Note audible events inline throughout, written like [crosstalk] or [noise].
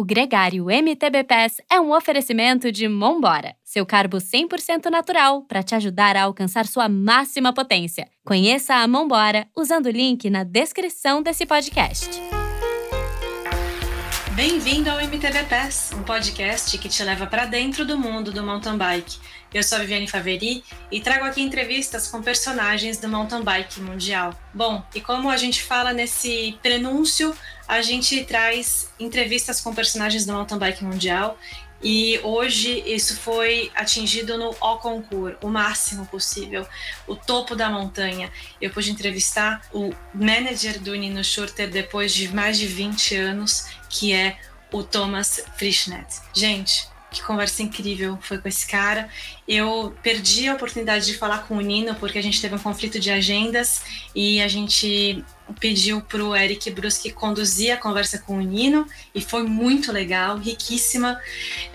O Gregário MTB Pass é um oferecimento de Mombora, seu carbo 100% natural para te ajudar a alcançar sua máxima potência. Conheça a Mombora usando o link na descrição desse podcast. Bem-vindo ao MTB Pass, um podcast que te leva para dentro do mundo do mountain bike. Eu sou a Viviane Faveri e trago aqui entrevistas com personagens do mountain bike mundial. Bom, e como a gente fala nesse prenúncio, a gente traz entrevistas com personagens do mountain bike mundial e hoje isso foi atingido no Au Concours, o máximo possível, o topo da montanha. Eu pude entrevistar o manager do Nino Schurter depois de mais de 20 anos, que é o Thomas Frischnet. Gente, que conversa incrível foi com esse cara. Eu perdi a oportunidade de falar com o Nino porque a gente teve um conflito de agendas e a gente pediu para o Eric Bruschi conduzir a conversa com o Nino e foi muito legal, riquíssima.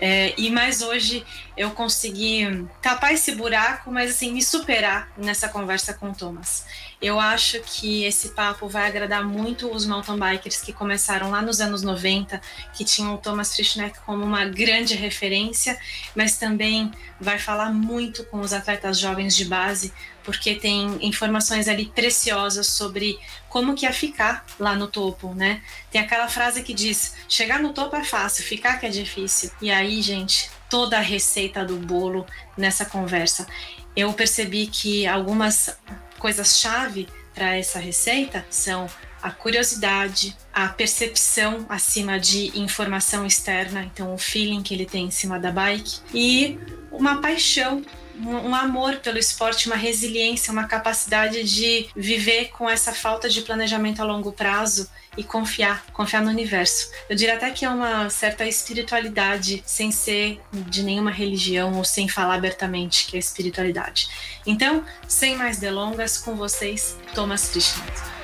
É, e mais hoje eu consegui tapar esse buraco, mas assim me superar nessa conversa com o Thomas. Eu acho que esse papo vai agradar muito os mountain bikers que começaram lá nos anos 90, que tinham o Thomas Frischneck como uma grande referência, mas também vai falar muito com os atletas jovens de base, porque tem informações ali preciosas sobre como que é ficar lá no topo, né? Tem aquela frase que diz: chegar no topo é fácil, ficar que é difícil. E aí, gente, toda a receita do bolo nessa conversa. Eu percebi que algumas coisas-chave para essa receita são a curiosidade, a percepção acima de informação externa, então o feeling que ele tem em cima da bike e uma paixão um amor pelo esporte, uma resiliência, uma capacidade de viver com essa falta de planejamento a longo prazo e confiar, confiar no universo. Eu diria até que é uma certa espiritualidade sem ser de nenhuma religião ou sem falar abertamente que é espiritualidade. Então, sem mais delongas, com vocês, Thomas Frischmann.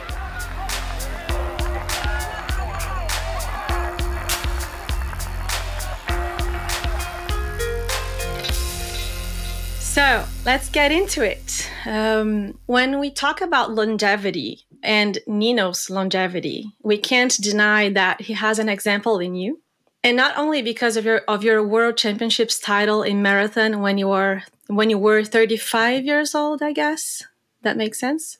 So let's get into it. Um, when we talk about longevity and Nino's longevity, we can't deny that he has an example in you. And not only because of your of your world championships title in marathon when you were when you were 35 years old, I guess. That makes sense.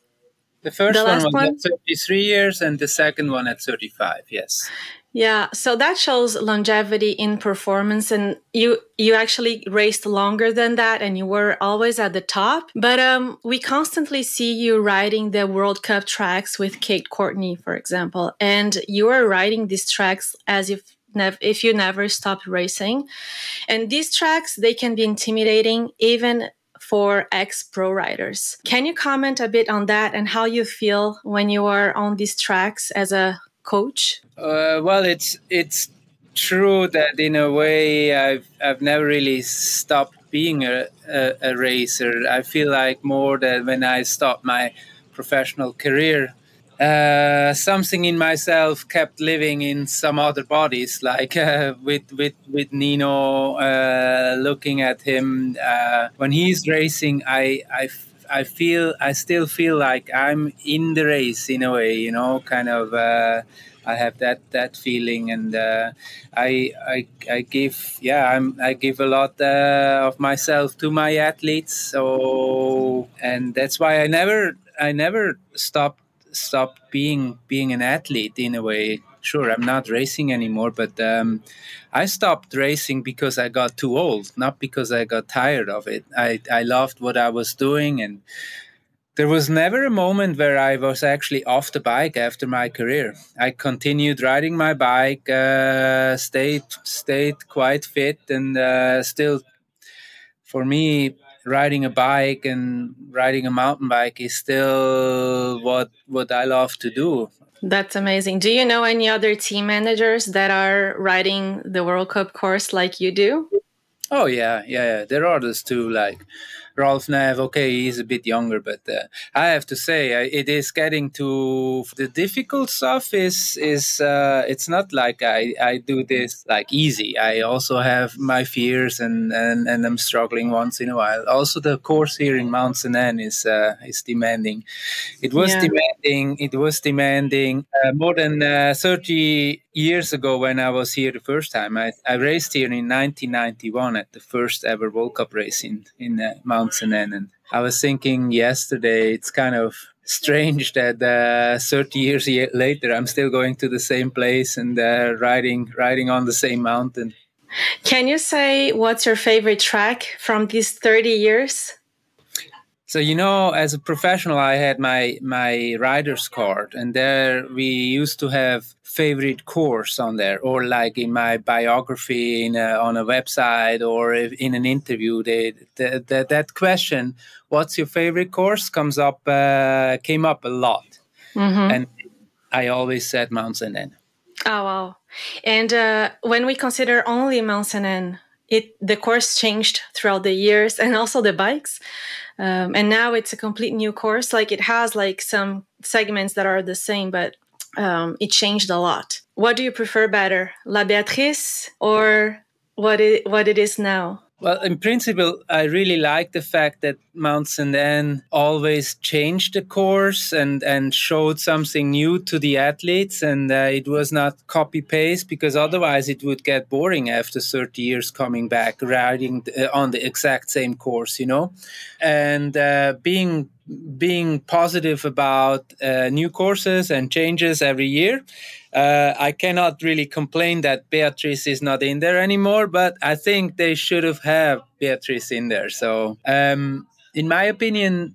The first the one was one? at 33 years and the second one at 35, yes. Yeah, so that shows longevity in performance and you you actually raced longer than that and you were always at the top. But um we constantly see you riding the World Cup tracks with Kate Courtney, for example, and you are riding these tracks as if nev- if you never stop racing. And these tracks they can be intimidating even for ex pro riders. Can you comment a bit on that and how you feel when you are on these tracks as a coach? Uh, well, it's it's true that in a way I've I've never really stopped being a, a, a racer. I feel like more that when I stopped my professional career, uh, something in myself kept living in some other bodies, [laughs] like uh, with with with Nino. Uh, looking at him uh, when he's racing, I I. I feel I still feel like I'm in the race in a way, you know, kind of uh, I have that that feeling, and uh, I, I I give yeah I'm I give a lot uh, of myself to my athletes. So and that's why I never I never stopped stopped being being an athlete in a way. Sure, I'm not racing anymore, but um, I stopped racing because I got too old, not because I got tired of it. I I loved what I was doing and there was never a moment where I was actually off the bike after my career. I continued riding my bike, uh, stayed stayed quite fit, and uh, still, for me, riding a bike and riding a mountain bike is still what what I love to do. That's amazing. Do you know any other team managers that are riding the World Cup course like you do? Oh yeah, yeah, yeah. There are others too. Like Ralph Näf, okay, he's a bit younger, but uh, I have to say, it is getting to the difficult stuff. Is is uh, it's not like I, I do this like easy. I also have my fears, and, and, and I'm struggling once in a while. Also, the course here in Mont-Sainte-Anne is uh, is demanding. It was yeah. demanding. It was demanding uh, more than uh, 30 years ago when I was here the first time. I, I raced here in 1991 at the first ever World Cup race in in uh, Mount Sainte-Anne, and I was thinking yesterday it's kind of strange that uh, 30 years later I'm still going to the same place and uh, riding riding on the same mountain. Can you say what's your favorite track from these 30 years? So you know, as a professional, I had my my rider's card, and there we used to have favorite course on there, or like in my biography in a, on a website or in an interview. They, the, the, that question, "What's your favorite course?" comes up uh, came up a lot, mm-hmm. and I always said Mont-Sainte-Anne. Oh wow! And uh, when we consider only Mont-Sainte-Anne, it the course changed throughout the years, and also the bikes. Um, and now it's a complete new course. Like it has like some segments that are the same but um, it changed a lot. What do you prefer better la beatrice or what it, what it is now well, in principle, I really like the fact that Mont-Sainte-Anne always changed the course and, and showed something new to the athletes. And uh, it was not copy paste because otherwise it would get boring after 30 years coming back riding uh, on the exact same course, you know? And uh, being being positive about uh, new courses and changes every year uh, I cannot really complain that Beatrice is not in there anymore, but I think they should have had Beatrice in there. So, um, in my opinion,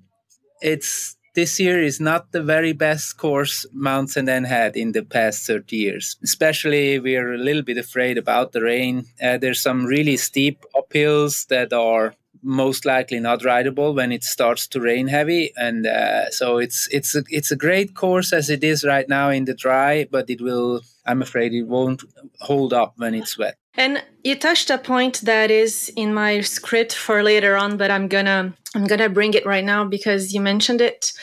it's this year is not the very best course Mount Saint had in the past 30 years. Especially, we're a little bit afraid about the rain. Uh, there's some really steep uphills that are most likely not rideable when it starts to rain heavy. And uh, so it's it's a, it's a great course as it is right now in the dry but it will i'm afraid it won't hold up when it's wet. And you touched a point that is in my script for later on but i'm gonna i'm gonna bring it right now because you mentioned it.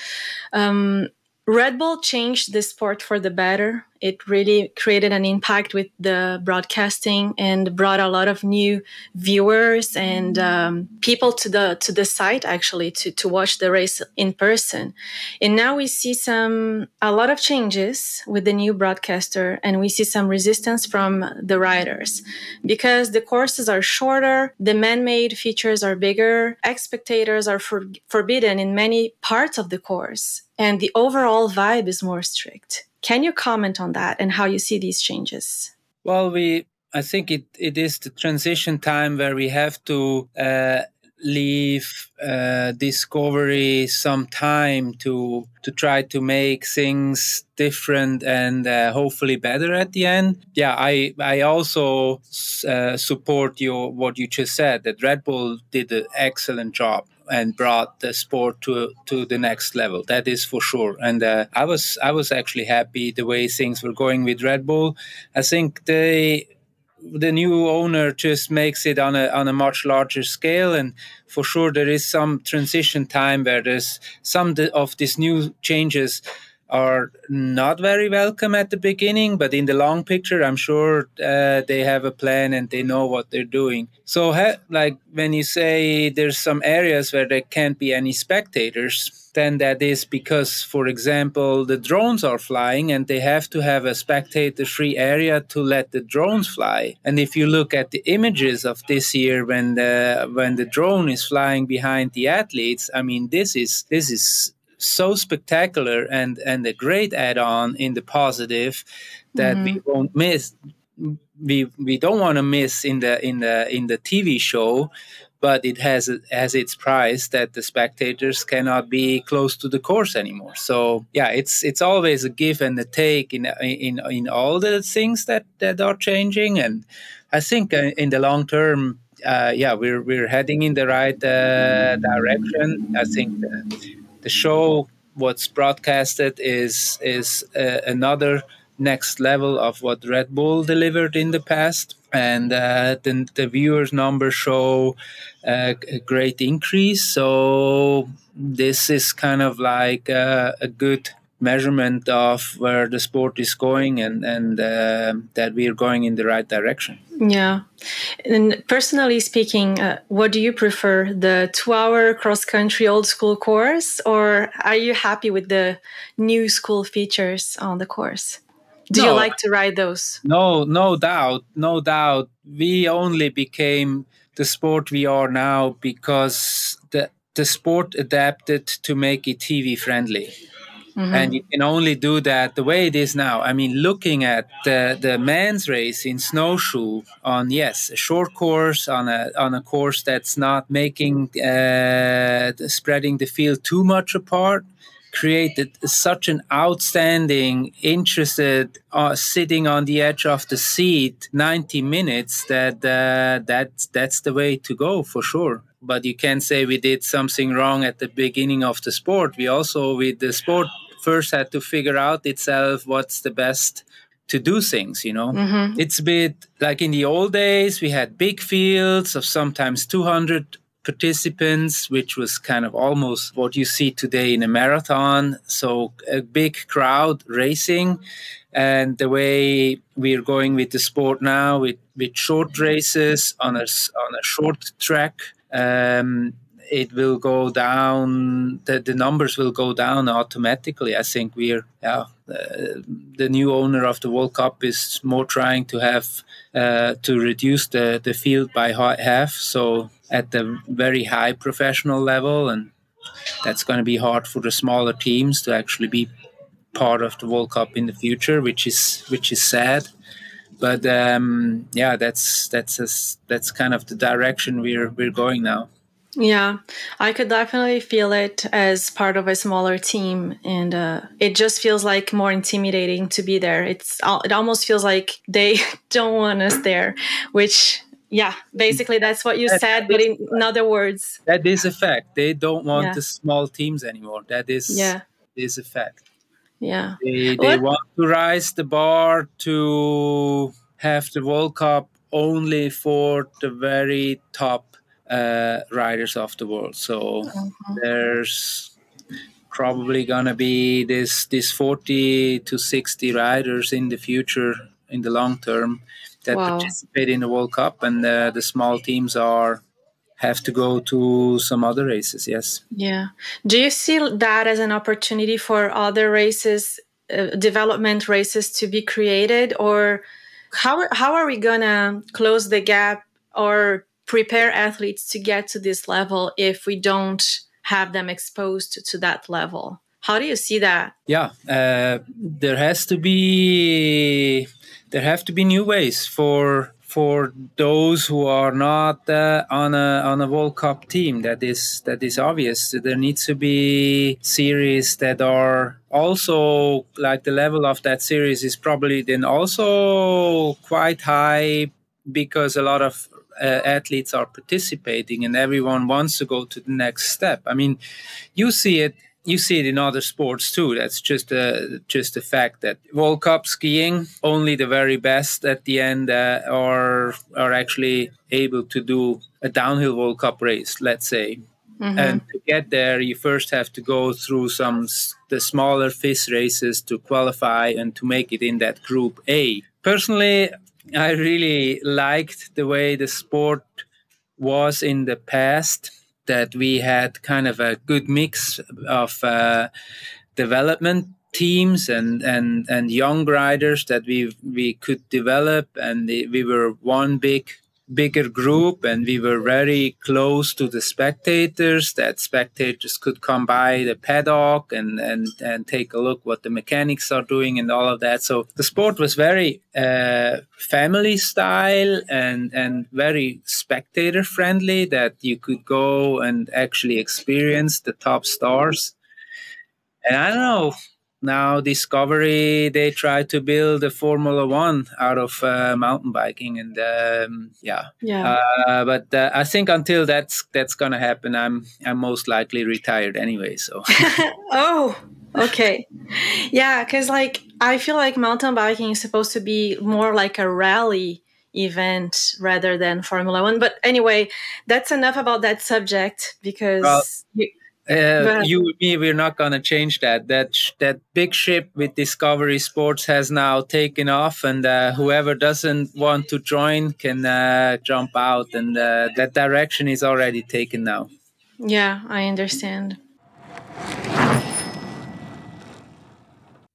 Um, red bull changed the sport for the better. It really created an impact with the broadcasting and brought a lot of new viewers and um, people to the to the site actually to to watch the race in person. And now we see some a lot of changes with the new broadcaster, and we see some resistance from the riders. Because the courses are shorter, the man-made features are bigger, spectators are for, forbidden in many parts of the course, and the overall vibe is more strict. Can you comment on that and how you see these changes? Well, we I think it, it is the transition time where we have to uh, leave uh, discovery some time to to try to make things different and uh, hopefully better at the end. Yeah, I I also uh, support your what you just said that Red Bull did an excellent job and brought the sport to to the next level. That is for sure. And uh, I was I was actually happy the way things were going with Red Bull. I think they the new owner just makes it on a on a much larger scale. And for sure there is some transition time where there's some of these new changes are not very welcome at the beginning, but in the long picture, I'm sure uh, they have a plan and they know what they're doing. So, ha- like when you say there's some areas where there can't be any spectators, then that is because, for example, the drones are flying and they have to have a spectator free area to let the drones fly. And if you look at the images of this year when the when the drone is flying behind the athletes, I mean this is this is so spectacular and and a great add-on in the positive that mm-hmm. we won't miss we we don't want to miss in the in the in the TV show but it has has its price that the spectators cannot be close to the course anymore so yeah it's it's always a give and a take in in in all the things that that are changing and i think uh, in the long term uh, yeah, we're we're heading in the right uh, direction. I think the, the show what's broadcasted is is uh, another next level of what Red Bull delivered in the past. And uh, the, the viewers' numbers show uh, a great increase. So this is kind of like uh, a good measurement of where the sport is going and and uh, that we are going in the right direction. Yeah, and personally speaking, uh, what do you prefer, the two-hour cross-country old school course, or are you happy with the new school features on the course? Do no, you like to ride those? No, no doubt, no doubt. We only became the sport we are now because the the sport adapted to make it TV friendly. Mm-hmm. And you can only do that the way it is now. I mean, looking at the, the men's race in snowshoe on yes, a short course on a on a course that's not making uh, spreading the field too much apart, created such an outstanding, interested, uh, sitting on the edge of the seat, ninety minutes that uh, that's that's the way to go for sure but you can't say we did something wrong at the beginning of the sport. We also, with the sport, first had to figure out itself what's the best to do things you know mm-hmm. it's a bit like in the old days we had big fields of sometimes 200 participants which was kind of almost what you see today in a marathon so a big crowd racing and the way we're going with the sport now with, with short races on a, on a short track um, it will go down. The, the numbers will go down automatically. I think we're yeah. Uh, the new owner of the World Cup is more trying to have uh, to reduce the, the field by half. So at the very high professional level, and that's going to be hard for the smaller teams to actually be part of the World Cup in the future, which is which is sad but um, yeah, that's that's a, that's kind of the direction we're we're going now. Yeah, I could definitely feel it as part of a smaller team, and uh, it just feels like more intimidating to be there. It's it almost feels like they [laughs] don't want us there, which yeah, basically that's what you that, said, but in, in, other words, that is a fact. They don't want yeah. the small teams anymore. That is yeah, is a fact. Yeah. They, they want to rise the bar to have the World Cup only for the very top uh, riders of the world. So mm-hmm. there's probably gonna be this this 40 to 60 riders in the future in the long term that wow. participate in the World Cup, and uh, the small teams are have to go to some other races yes. Yeah. Do you see that as an opportunity for other races uh, development races to be created? Or how, how are we gonna close the gap or prepare athletes to get to this level if we don't have them exposed to that level? How do you see that? Yeah uh, there has to be there have to be new ways for for those who are not uh, on a on a World Cup team. That is that is obvious. There needs to be series that are also like the level of that series is probably then also quite high because a lot of uh, athletes are participating and everyone wants to go to the next step. I mean, you see it you see it in other sports too. That's just a just a fact that World Cup skiing only the very best at the end uh, are are actually able to do a downhill World Cup race. Let's say. Mm-hmm. And to get there, you first have to go through some the smaller FIS races to qualify and to make it in that Group A. Personally, I really liked the way the sport was in the past that we had kind of a good mix of uh, development teams and, and, and young riders that we we could develop, and we were one big bigger group and we were very close to the spectators that spectators could come by the paddock and and and take a look what the mechanics are doing and all of that. So the sport was very uh, family style and and very spectator friendly that you could go and actually experience the top stars. And i don't know now discovery they try to build a formula one out of uh, mountain biking and um, yeah yeah uh, but uh, i think until that's that's gonna happen i'm i'm most likely retired anyway so [laughs] oh okay. Yeah, because like I feel like mountain biking is supposed to be more like a rally event rather than Formula One. But anyway, that's enough about that subject because well, you, uh, you and me, we're not going to change that. That that big ship with Discovery Sports has now taken off, and uh, whoever doesn't want to join can uh, jump out, and uh, that direction is already taken now. Yeah, I understand.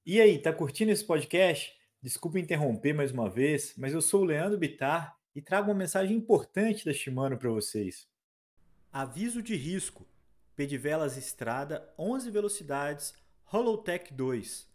E aí, tá curtindo esse podcast? Desculpa interromper mais uma vez, mas eu sou o Leandro Bitar e trago uma mensagem importante da Shimano para vocês. Aviso de risco Pedivelas Estrada 11 velocidades Holotech 2.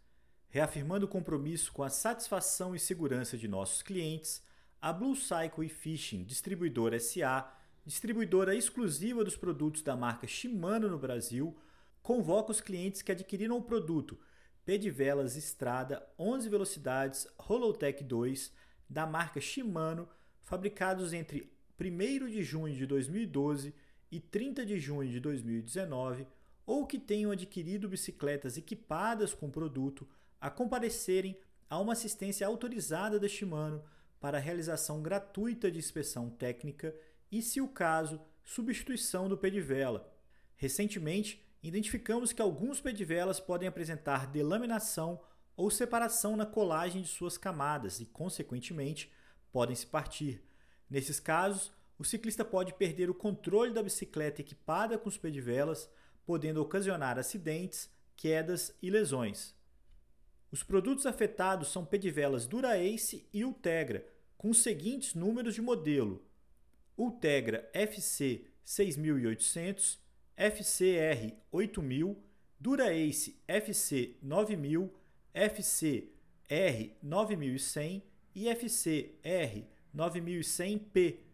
Reafirmando o compromisso com a satisfação e segurança de nossos clientes, a Blue Cycle e Fishing Distribuidora SA, distribuidora exclusiva dos produtos da marca Shimano no Brasil, convoca os clientes que adquiriram o produto Pedivelas Estrada 11 velocidades Holotech 2 da marca Shimano, fabricados entre 1 de junho de 2012 e 30 de junho de 2019, ou que tenham adquirido bicicletas equipadas com o produto, a comparecerem a uma assistência autorizada da Shimano para realização gratuita de inspeção técnica e, se o caso, substituição do pedivela. Recentemente, identificamos que alguns pedivelas podem apresentar delaminação ou separação na colagem de suas camadas e, consequentemente, podem se partir. Nesses casos, o ciclista pode perder o controle da bicicleta equipada com os pedivelas, podendo ocasionar acidentes, quedas e lesões. Os produtos afetados são pedivelas Dura-Ace e Ultegra, com os seguintes números de modelo: Ultegra FC 6800, FCR 8000, Dura-Ace FC 9000, FCR 9100 e FCR 9100P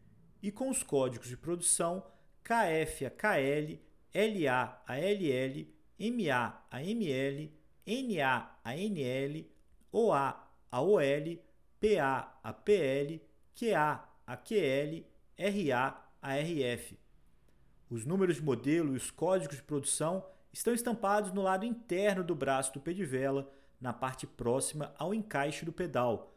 e com os códigos de produção KF a KL, LA a LL, MA a ML, NA a NL, OA a OL, PA a PL, QA a QL, RA a RF. Os números de modelo e os códigos de produção estão estampados no lado interno do braço do pedivela, na parte próxima ao encaixe do pedal,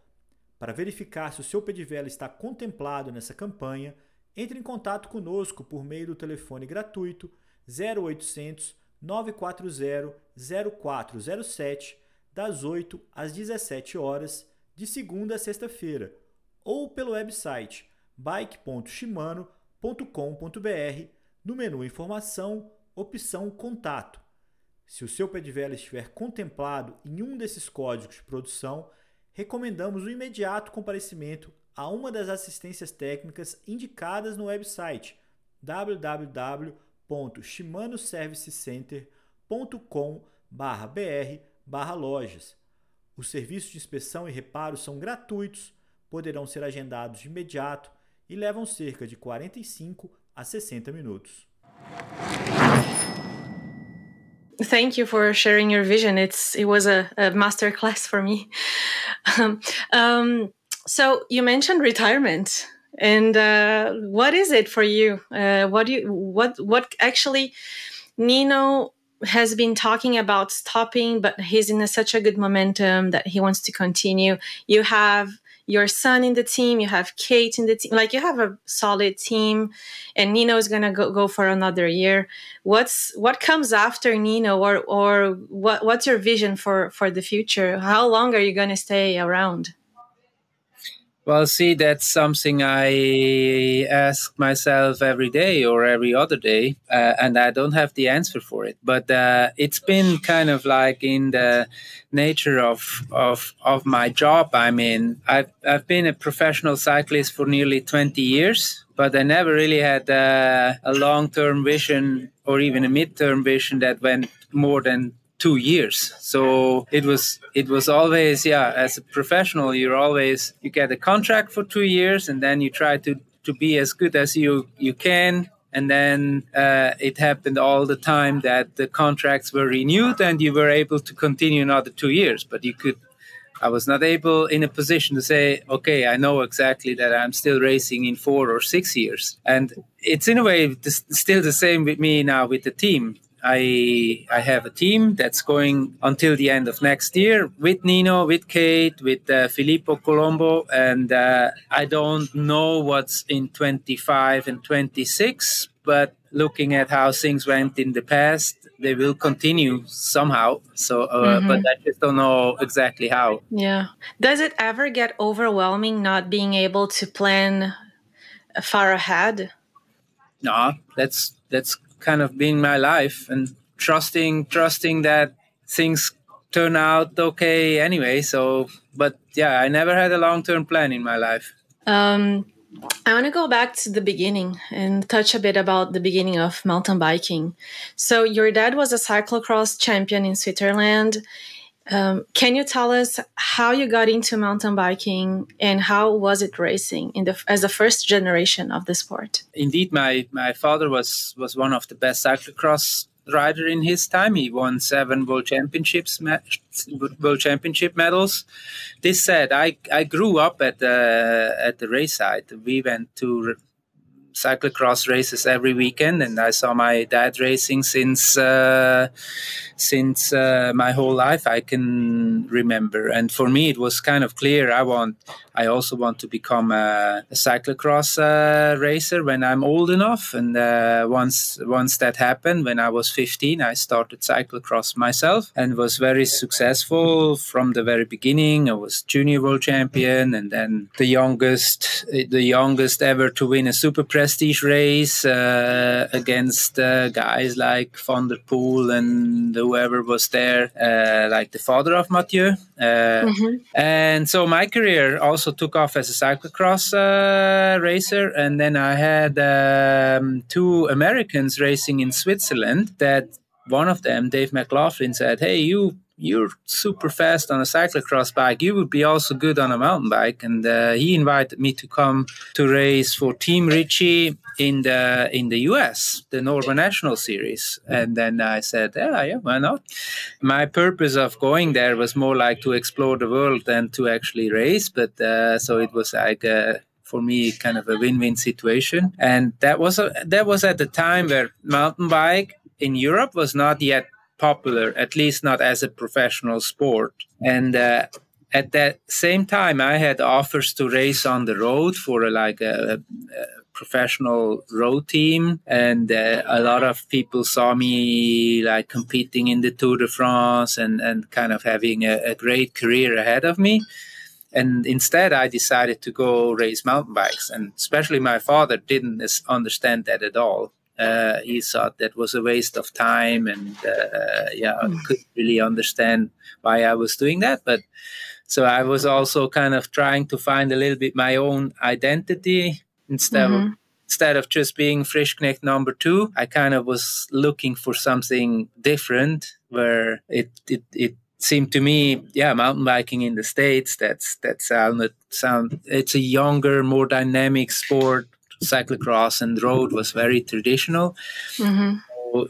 para verificar se o seu Pedivela está contemplado nessa campanha, entre em contato conosco por meio do telefone gratuito 0800 940 0407 das 8 às 17 horas de segunda a sexta-feira ou pelo website bike.shimano.com.br no menu Informação, opção Contato. Se o seu Pedivela estiver contemplado em um desses códigos de produção, recomendamos o imediato comparecimento a uma das assistências técnicas indicadas no website www.shimanoservicecenter.com/br/lojas. Os serviços de inspeção e reparo são gratuitos, poderão ser agendados de imediato e levam cerca de 45 a 60 minutos. thank you for sharing your vision. It's it was a, a master class for me. Um, um, so you mentioned retirement, and uh, what is it for you? Uh, what do you what what actually Nino has been talking about stopping, but he's in a, such a good momentum that he wants to continue. You have your son in the team, you have Kate in the team, like you have a solid team, and Nino is gonna go, go for another year. What's what comes after Nino, or or what what's your vision for for the future? How long are you gonna stay around? Well, see, that's something I ask myself every day or every other day, uh, and I don't have the answer for it. But uh, it's been kind of like in the nature of of of my job. I mean, I've I've been a professional cyclist for nearly twenty years, but I never really had uh, a long term vision or even a mid term vision that went more than two years. So it was it was always yeah as a professional you're always you get a contract for two years and then you try to to be as good as you you can. And then uh, it happened all the time that the contracts were renewed and you were able to continue another two years. But you could i was not able in a position to say okay i know exactly that i'm still racing in four or six years. And it's in a way still the same with me now with the team I I have a team that's going until the end of next year with Nino, with Kate, with uh, Filippo Colombo, and uh, I don't know what's in 25 and 26, but looking at how things went in the past, they will continue somehow. So, uh, mm-hmm. but I just don't know exactly how. Yeah. Does it ever get overwhelming not being able to plan far ahead? No, that's that's kind of been my life and trusting trusting that things turn out okay anyway. So, but yeah, I never had a long term plan in my life. Um, I want to go back to the beginning and touch a bit about the beginning of mountain biking. So, your dad was a cyclocross champion in Switzerland. Um, can you tell us how you got into mountain biking and how was it racing in the as the first generation of the sport? Indeed, my my father was was one of the best cyclocross rider in his time. He won seven world championships, world championship medals. This said, I I grew up at the at the race site. We went to cyclocross races every weekend, and I saw my dad racing since uh, since uh, my whole life I can remember. And for me, it was kind of clear. I want, I also want to become a, a cyclocross uh, racer when I'm old enough. And uh, once once that happened, when I was 15, I started cyclocross myself and was very successful from the very beginning. I was junior world champion, and then the youngest, the youngest ever to win a super prestige race uh, against uh, guys like Van der Poel and whoever was there, uh, like the father of Mathieu. Uh, mm-hmm. And so my career also took off as a cyclocross uh, racer. And then I had um, two Americans racing in Switzerland that one of them, Dave McLaughlin, said, Hey, you you're super fast on a cyclocross bike. You would be also good on a mountain bike. And uh, he invited me to come to race for Team Ritchey in the in the US, the Norba National Series. And then I said, yeah, yeah, why not? My purpose of going there was more like to explore the world than to actually race. But uh, so it was like. Uh, for me, kind of a win-win situation, and that was a, that was at the time where mountain bike in Europe was not yet popular, at least not as a professional sport. And uh, at that same time, I had offers to race on the road for a, like a, a, professional road team, and uh, a lot of people saw me like competing in the Tour de France and and kind of having a, a great career ahead of me. And instead, I decided to go race mountain bikes, and especially my father didn't understand that at all uh, he thought that was a waste of time and uh, yeah mm. couldn't really understand why i was doing that but so i was also kind of trying to find a little bit my own identity instead mm-hmm. of instead of just being frischknecht number two i kind of was looking for something different where it it, it seemed to me yeah mountain biking in the states that's that sounded sound it's a younger more dynamic sport cyclocross and road was very traditional. Mm-hmm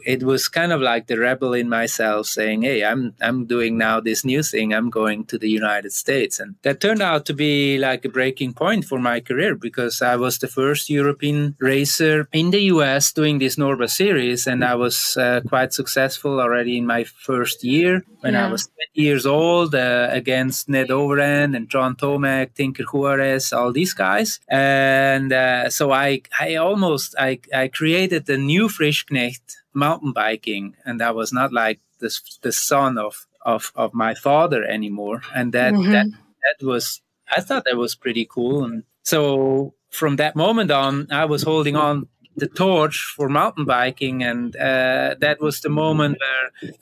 it was kind of like the rebel in myself saying, "Hey, I'm I'm doing now this new thing. I'm going to the United States," and that turned out to be like a breaking point for my career because I was the first European racer in the U.S. doing this Norba series, and I was uh, quite successful already in my first year when yeah. I was 20 years old uh, against Ned Overend and John Tomac, Tinker Juarez, all these guys, and uh, so I I almost I I created a new Frischknecht mountain biking, and I was not like the the son of of of my father anymore, and that mm-hmm. that that was I thought that was pretty cool, and so from that moment on, I was holding on the torch for mountain biking, and uh, that was the moment where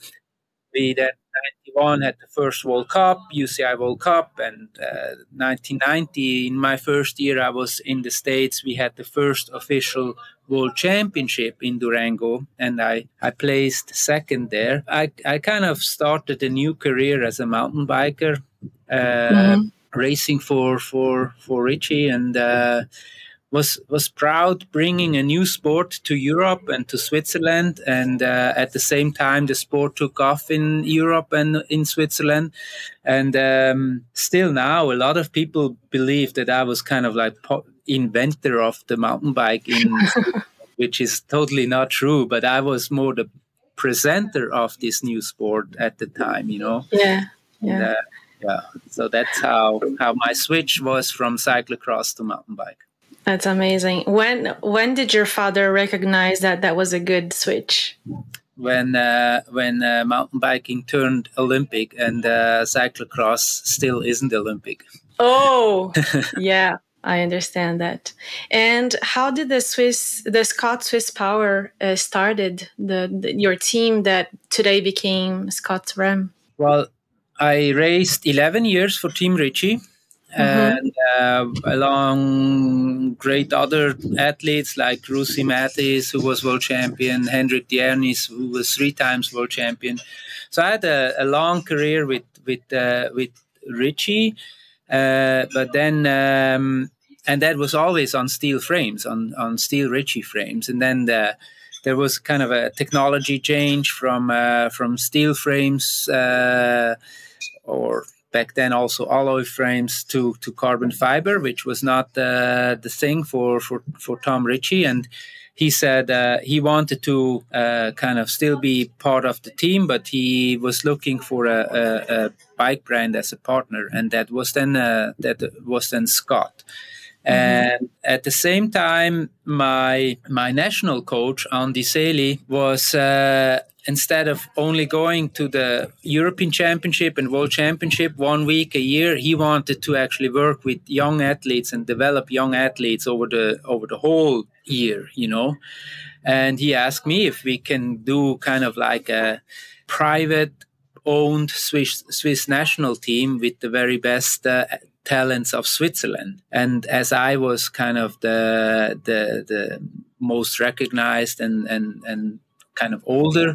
we that 91 at the first World Cup, UCI World Cup, and uh, 1990, in my first year, I was in the States. We had the first official World Championship in Durango, and I, I placed second there. I, I kind of started a new career as a mountain biker, uh, mm-hmm. racing for, for, for Ritchey, and uh, was was proud bringing a new sport to Europe and to Switzerland, and uh, at the same time the sport took off in Europe and in Switzerland, and um, still now a lot of people believe that I was kind of like po- inventor of the mountain bike in. [laughs] which is totally not true but i was more the presenter of this new sport at the time. You know. Yeah. Yeah. And, uh, yeah. So that's how how my switch was from cyclocross to mountain bike. That's amazing. When when did your father recognize that that was a good switch? When uh, when uh, mountain biking turned Olympic and uh, cyclocross still isn't Olympic. Oh, [laughs] yeah, I understand that. And how did the Swiss, the Scott Swiss Power uh, started the, the, your team that today became Scott SRAM? Well, I raced 11 years for Team Ritchey Mm-hmm. and uh, along great other athletes like Ruthie Matthes, who was world champion, Henrik Djernis, who was three times world champion. So I had a, a long career with with uh, with Ritchey, uh, but then um, and that was always on steel frames, on on steel Ritchey frames, and then the, there was kind of a technology change from uh, from steel frames uh, or back then also alloy frames to to carbon fiber, which was not uh, the thing for for for Tom Ritchey, and he said uh, he wanted to uh, kind of still be part of the team, but he was looking for a, a, a bike brand as a partner, and that was then uh, that was then Scott. Mm-hmm. And at the same time, my my national coach Andy Seeli was uh, instead of only going to the European Championship and World Championship one week a year, he wanted to actually work with young athletes and develop young athletes over the over the whole year, you know. And he asked me if we can do kind of like a private owned Swiss Swiss national team with the very best uh, talents of Switzerland. And as I was kind of the the the most recognized and and and kind of older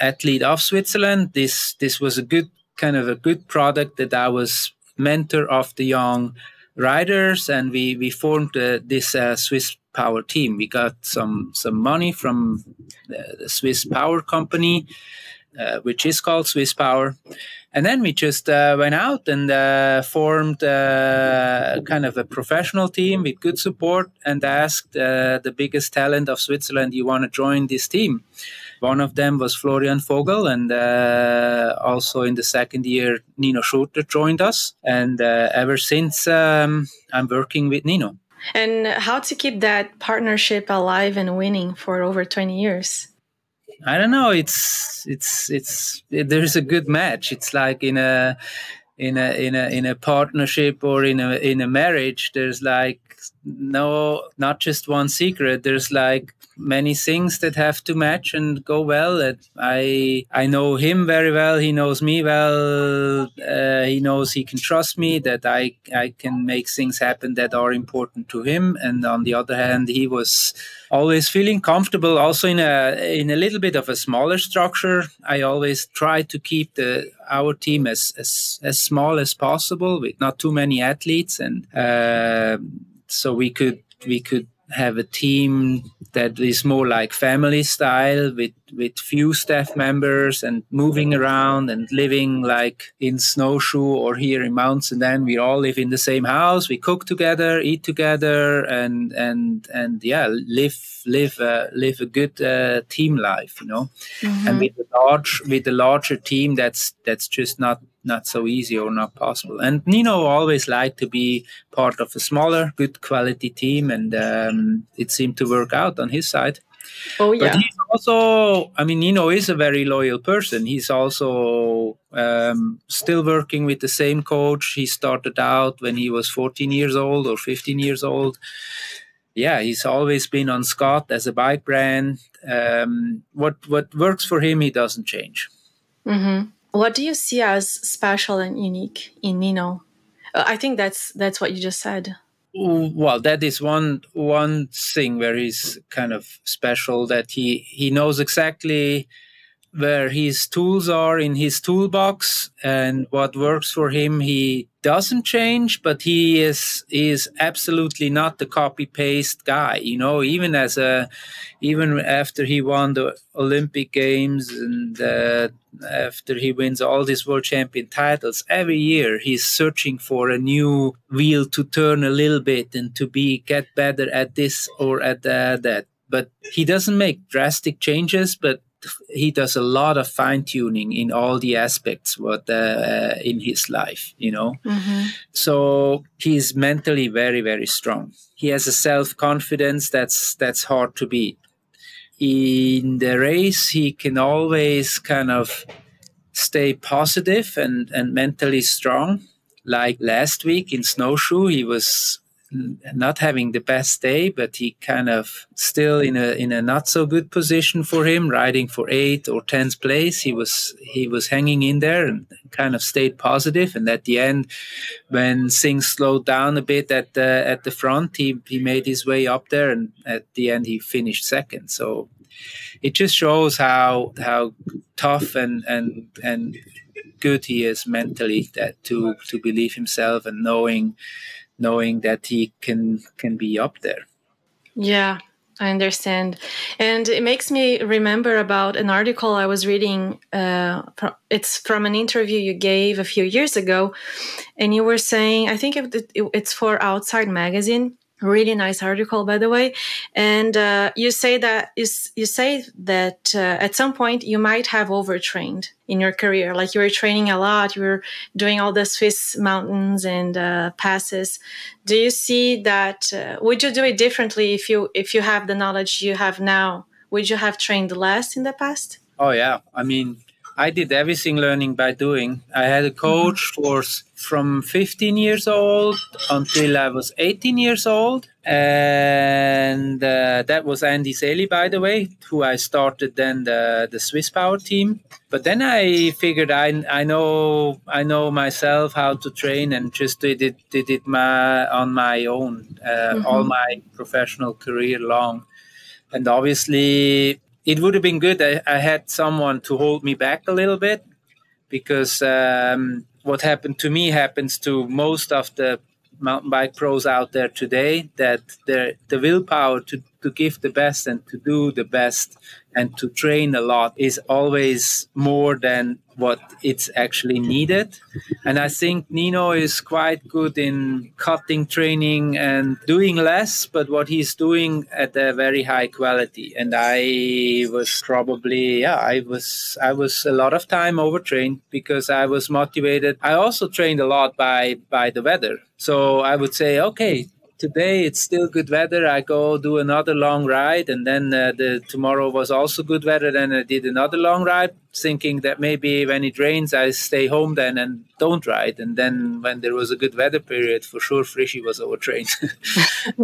athlete of Switzerland. This this was a good kind of a good product that I was mentor of the young riders, and we we formed uh, this uh, Swiss Power team. We got some some money from the, the Swiss Power company, uh, which is called Swiss Power. And then we just uh, went out and uh, formed uh, kind of a professional team with good support and asked uh, the biggest talent of Switzerland, you want to join this team? One of them was Florian Vogel, and uh, also in the second year, Nino Schurter joined us. And uh, ever since, um, I'm working with Nino. And how to keep that partnership alive and winning for over 20 years? I don't know. It's it's it's it, there's a good match. It's like in a in a in a in a partnership or in a in a marriage. There's like no not just one secret. There's like many things that have to match and go well. I I know him very well. He knows me well. Uh, he knows he can trust me. That I I can make things happen that are important to him. And on the other hand, he was always feeling comfortable. Also in a in a little bit of a smaller structure. I always try to keep the our team as as, as small as possible with not too many athletes and. Uh, so we could we could have a team that is more like family style with with few staff members and moving around and living like in snowshoe or here in mountains and then we all live in the same house we cook together eat together and and and yeah live live uh, live a good uh, team life you know mm-hmm. and with a large with a larger team that's that's just not not so easy or not possible. And Nino always liked to be part of a smaller, good quality team, and um, it seemed to work out on his side. Oh yeah. But he's also, I mean, Nino is a very loyal person. He's also um, still working with the same coach. He started out when he was 14 years old or 15 years old. Yeah, he's always been on Scott as a bike brand. Um, what what works for him, he doesn't change. Mm-hmm. What do you see as special and unique in Nino? Uh, I think that's that's what you just said. Well, that is one one thing where he's kind of special that he he knows exactly where his tools are in his toolbox and what works for him. He doesn't change but he is is absolutely not the copy paste guy you know even as a even after he won the olympic games and uh, after he wins all these world champion titles every year he's searching for a new wheel to turn a little bit and to be get better at this or at uh, that but he doesn't make drastic changes but he does a lot of fine tuning in all the aspects what uh, in his life you know? Mm-hmm. so he's mentally very very strong. He has a self confidence that's that's hard to beat. In the race he can always kind of stay positive and and mentally strong. Like last week in snowshoe he was not having the best day, but he kind of still in a in a not so good position for him, riding for eighth or tenth place. He was he was hanging in there and kind of stayed positive. And at the end, when things slowed down a bit at the at the front, he he made his way up there, and at the end he finished second. So it just shows how how tough and and and good he is mentally that to to believe himself and knowing knowing that he can can be up there yeah I understand. And it makes me remember about an article I was reading. Uh, it's from an interview you gave a few years ago. And you were saying, I think it, it, it's for Outside Magazine really nice article by the way. And uh, you say that you, you say that uh, at some point you might have overtrained in your career. Like you were training a lot you were doing all the swiss mountains and uh, passes. Do you see that uh, would you do it differently if you if you have the knowledge you have now? Would you have trained less in the past? Oh yeah. I mean I did everything learning by doing. I had a coach for from 15 years old until I was 18 years old, and uh, that was Andy Seeli, by the way, who I started then the the Swiss Power team. But then I figured I I know I know myself how to train and just did it did it my on my own uh, mm-hmm. all my professional career long, and obviously it would have been good. I, I, had someone to hold me back a little bit because um, what happened to me happens to most of the mountain bike pros out there today that the willpower to, to give the best and to do the best and to train a lot is always more than what it's actually needed. And I think Nino is quite good in cutting training and doing less, but what he's doing at a very high quality. And I was probably, yeah, I was, I was a lot of time overtrained because I was motivated. I also trained a lot by, by the weather. So I would say, okay, today it's still good weather. I go do another long ride, and then uh, the tomorrow was also good weather. Then I did another long ride, thinking that maybe when it rains, I stay home then and don't ride. And then when there was a good weather period, for sure, Frischi was overtrained. [laughs]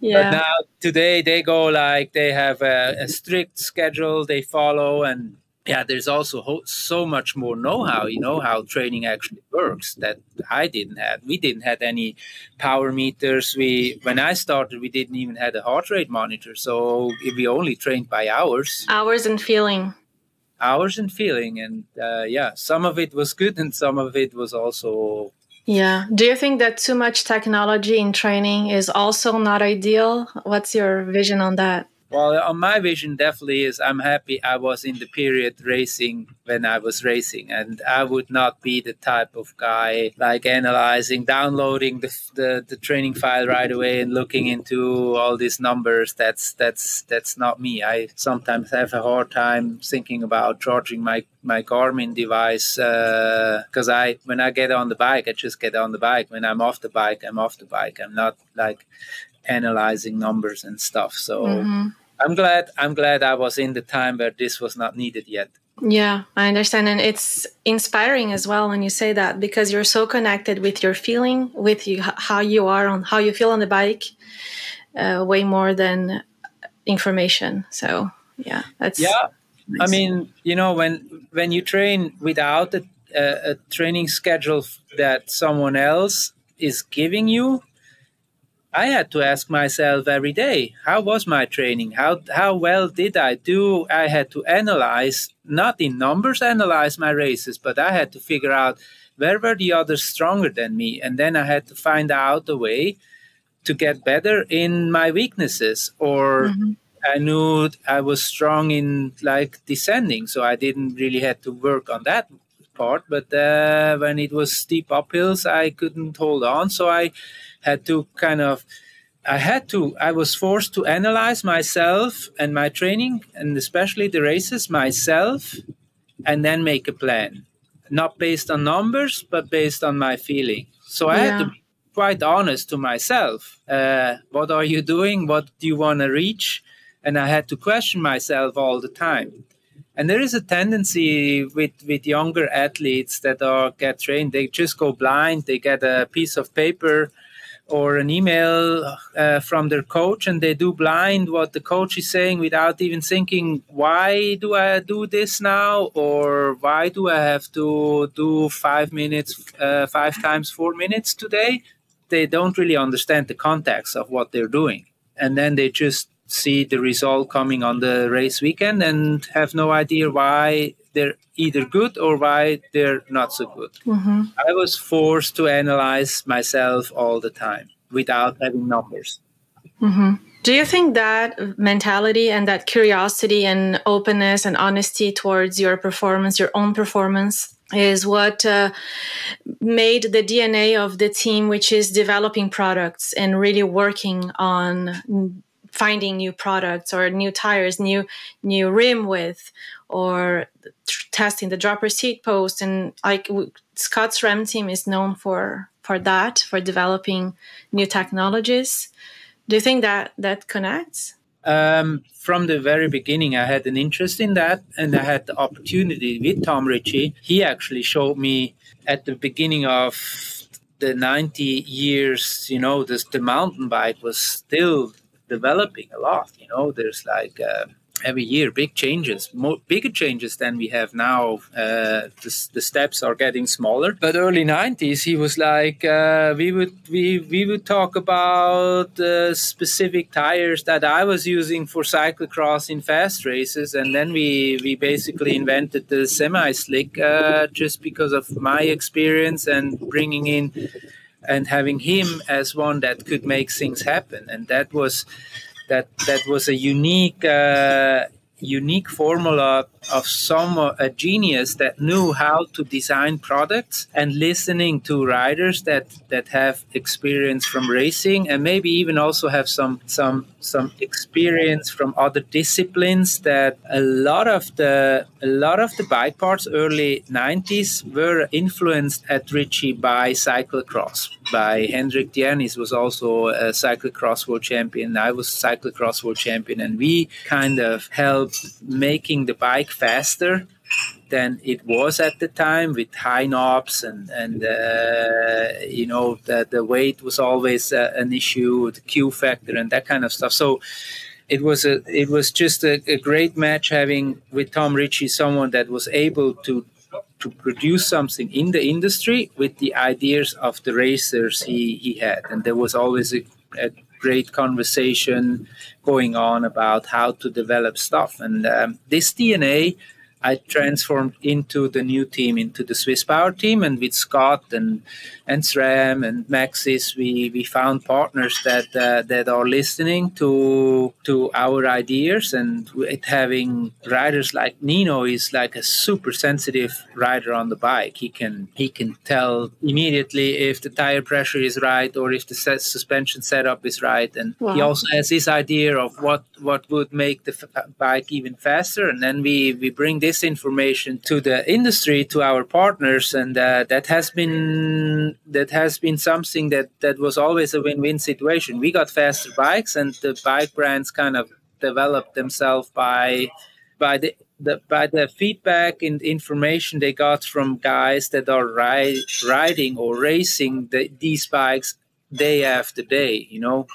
yeah. But now today they go like they have a, a strict schedule they follow and yeah, there's also ho- so much more know-how, you know, how training actually works that I didn't have. We didn't have any power meters. We, when I started, we didn't even have a heart rate monitor. So we only trained by hours. Hours and feeling. Hours and feeling, and uh, yeah, some of it was good, and some of it was also. Yeah. Do you think that too much technology in training is also not ideal? What's your vision on that? Well, on my vision, definitely is I'm happy I was in the period racing when I was racing, and I would not be the type of guy like analyzing, downloading the, the, the training file right away and looking into all these numbers. That's that's that's not me. I sometimes have a hard time thinking about charging my my Garmin device because uh, I when I get on the bike, I just get on the bike. When I'm off the bike, I'm off the bike. I'm not like analyzing numbers and stuff. So mm-hmm. I'm glad I'm glad I was in the time where this was not needed yet. Yeah, I understand and it's inspiring as well when you say that because you're so connected with your feeling, with you how you are on how you feel on the bike uh, way more than information. So, yeah, that's Yeah. Nice. I mean, you know, when when you train without a, a, a training schedule that someone else is giving you, I had to ask myself every day, how was my training? How how well did I do? I had to analyze, not in numbers analyze my races, but I had to figure out where were the others stronger than me, and then I had to find out a way to get better in my weaknesses or. Mm-hmm. I knew I was strong in like descending, so I didn't really have to work on that part. But uh, when it was steep uphills, I couldn't hold on, so I had to kind of I had to, I was forced to analyze myself and my training, and especially the races myself, and then make a plan. Not based on numbers, but based on my feeling. So I yeah. had to be quite honest to myself. Uh, what are you doing? What do you want to reach? And I had to question myself all the time. And there is a tendency with, with younger athletes that are get trained, they just go blind, they get a piece of paper or an email uh, from their coach and they do blind what the coach is saying without even thinking why do i do this now? Or why do i have to do five minutes uh, five times four minutes today? They don't really understand the context of what they're doing. And then they just see the result coming on the race weekend and have no idea why they're either good or why they're not so good. Mm-hmm. I was forced to analyze myself all the time without having numbers. Mm-hmm. Do you think that mentality and that curiosity and openness and honesty towards your performance, your own performance, is what uh, made the DNA of the team, which is developing products and really working on finding new products or new tires, new new rim width, or testing the dropper seat post. And like Scott's SRAM team is known for for that, for developing new technologies. Do you think that that connects? Um, from the very beginning, I had an interest in that, and I had the opportunity with Tom Ritchey. He actually showed me at the beginning of the 90 years, you know, this, the mountain bike was still developing a lot. You know, there's like uh, every year big changes, more bigger changes than we have now. Uh, the, the, steps are getting smaller. But early '90s, he was like, uh, we would we we would talk about uh, specific tires that I was using for cyclocross in fast races, and then we we basically invented the semi slick uh, just because of my experience and bringing in and having him as one that could make things happen and that was that that was a unique uh, unique formula of some a genius that knew how to design products and listening to riders that that have experience from racing and maybe even also have some some some experience from other disciplines that a lot of the a lot of the bike parts early 90s were influenced at Ritchey by cyclocross by Henrik Djernis was also a cyclocross world champion. I was cyclocross world champion and we kind of helped making the bike faster than it was at the time with high knobs and and uh, you know the, the weight was always uh, an issue the q factor and that kind of stuff. So it was a it was just a, a great match having with Tom Ritchey someone that was able to to produce something in the industry with the ideas of the racers he, he had. And there was always a, a great conversation going on about how to develop stuff. And um, this dna I transformed into the new team, into the Swiss Power team, and with Scott and and SRAM and Maxxis, we we found partners that uh, that are listening to to our ideas, and having riders like Nino is like a super sensitive rider on the bike. He can he can tell immediately if the tire pressure is right or if the set, suspension setup is right, and wow. he also has his idea of what what would make the f- bike even faster, and then we we bring this this information to the industry, to our partners, and uh, that has been that has been something that that was always a win-win situation. We got faster bikes, and the bike brands kind of developed themselves by by the, the by the feedback and information they got from guys that are ri- riding or racing the, these bikes day after day. You know.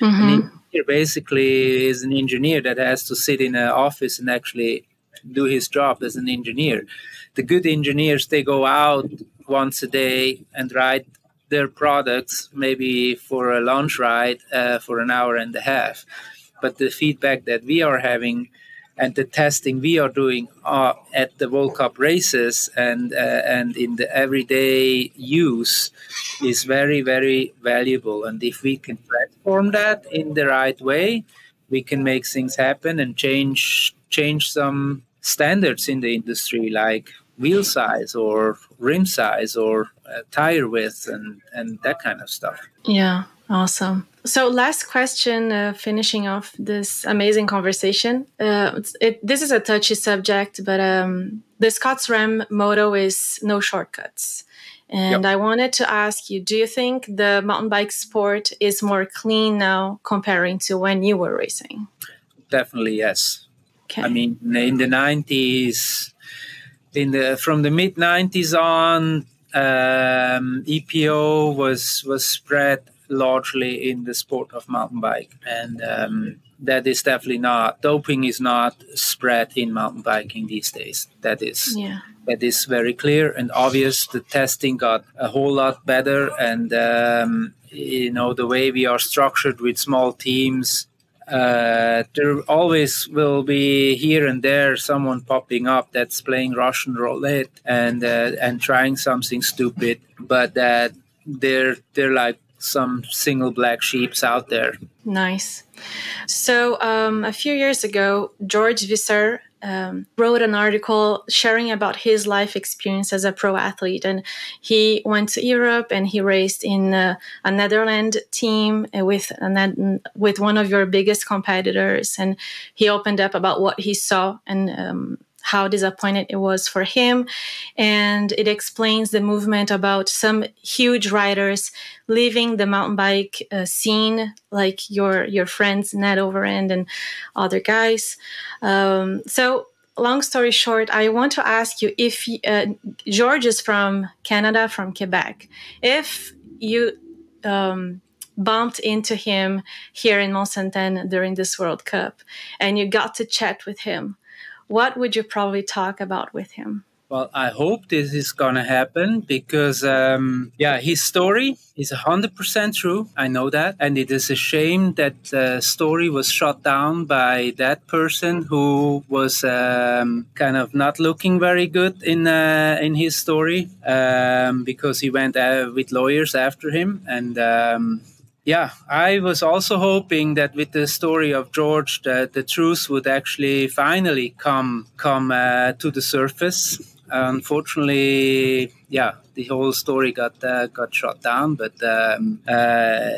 Mm-hmm. basically is an engineer that has to sit in an office and actually do his job as an engineer. The good engineers they go out once a day and ride their products maybe for a lunch ride uh, for an hour and a half. But the feedback that we are having and the testing we are doing uh, at the World Cup races and uh, and in the everyday use is very very valuable. And if we can transform that in the right way, we can make things happen and change change some standards in the industry like wheel size or rim size or uh, tire width and and that kind of stuff yeah Awesome. So, last question, uh, finishing off this amazing conversation. Uh, it, this is a touchy subject, but um, the Scott SRAM motto is no shortcuts. And yep. I wanted to ask you do you think the mountain bike sport is more clean now comparing to when you were racing? Definitely, yes. Okay. I mean, in the 90s, in the from the mid 90s on, um, EPO was was spread largely in the sport of mountain bike, and um, that is definitely not doping is not spread in mountain biking these days. That is yeah. that is very clear and obvious. The testing got a whole lot better, and um, you know the way we are structured with small teams. Uh, there always will be here and there someone popping up that's playing Russian roulette and uh, and trying something stupid, but that they're they're like some single black sheeps out there. Nice. So um, a few years ago, George Visser um, wrote an article sharing about his life experience as a pro athlete, and he went to Europe and he raced in uh, a Netherlands team with a, with one of your biggest competitors, and he opened up about what he saw and um, how disappointed it was for him. And it explains the movement about some huge riders leaving the mountain bike uh, scene, like your your friends Ned Overend and other guys. Um, so long story short, I want to ask you if uh, George is from Canada, from Quebec. If you um, bumped into him here in Mont-Sainte-Anne during this World Cup and you got to chat with him, what would you probably talk about with him? Well, I hope this is gonna happen because, um, yeah, his story is hundred percent true. I know that, and it is a shame that the story was shot down by that person who was um, kind of not looking very good in uh, in his story um, because he went uh, with lawyers after him and um, yeah, I was also hoping that with the story of George, that the truth would actually finally come come uh, to the surface. Unfortunately, yeah, the whole story got uh, got shot down. But um, uh,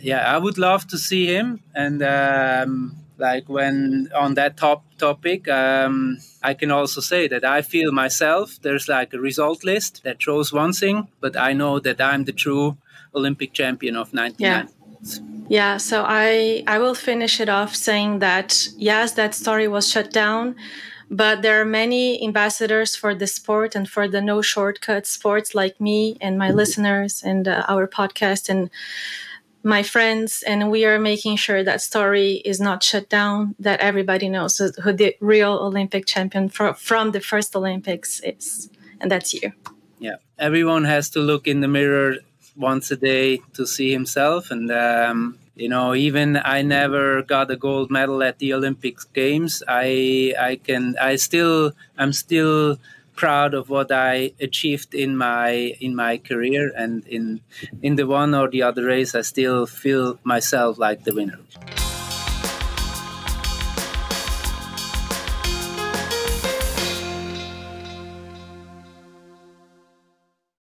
yeah, I would love to see him and. Um, like when on that top topic um, i can also say that i feel myself there's like a result list that shows one thing but i know that i'm the true Olympic champion of 99. Yeah. Yeah, so I I will finish it off saying that yes, that story was shut down, but there are many ambassadors for the sport and for the no shortcut sports like me and my listeners and uh, our podcast and my friends and we are making sure that story is not shut down that everybody knows who the real olympic champion for, from the first olympics is and that's you yeah everyone has to look in the mirror once a day to see himself. And, um, you know, even I never got a gold medal at the Olympic Games. I, I can, I still, I'm still proud of what I achieved in my in my career and in in the one or the other race I still feel myself like the winner.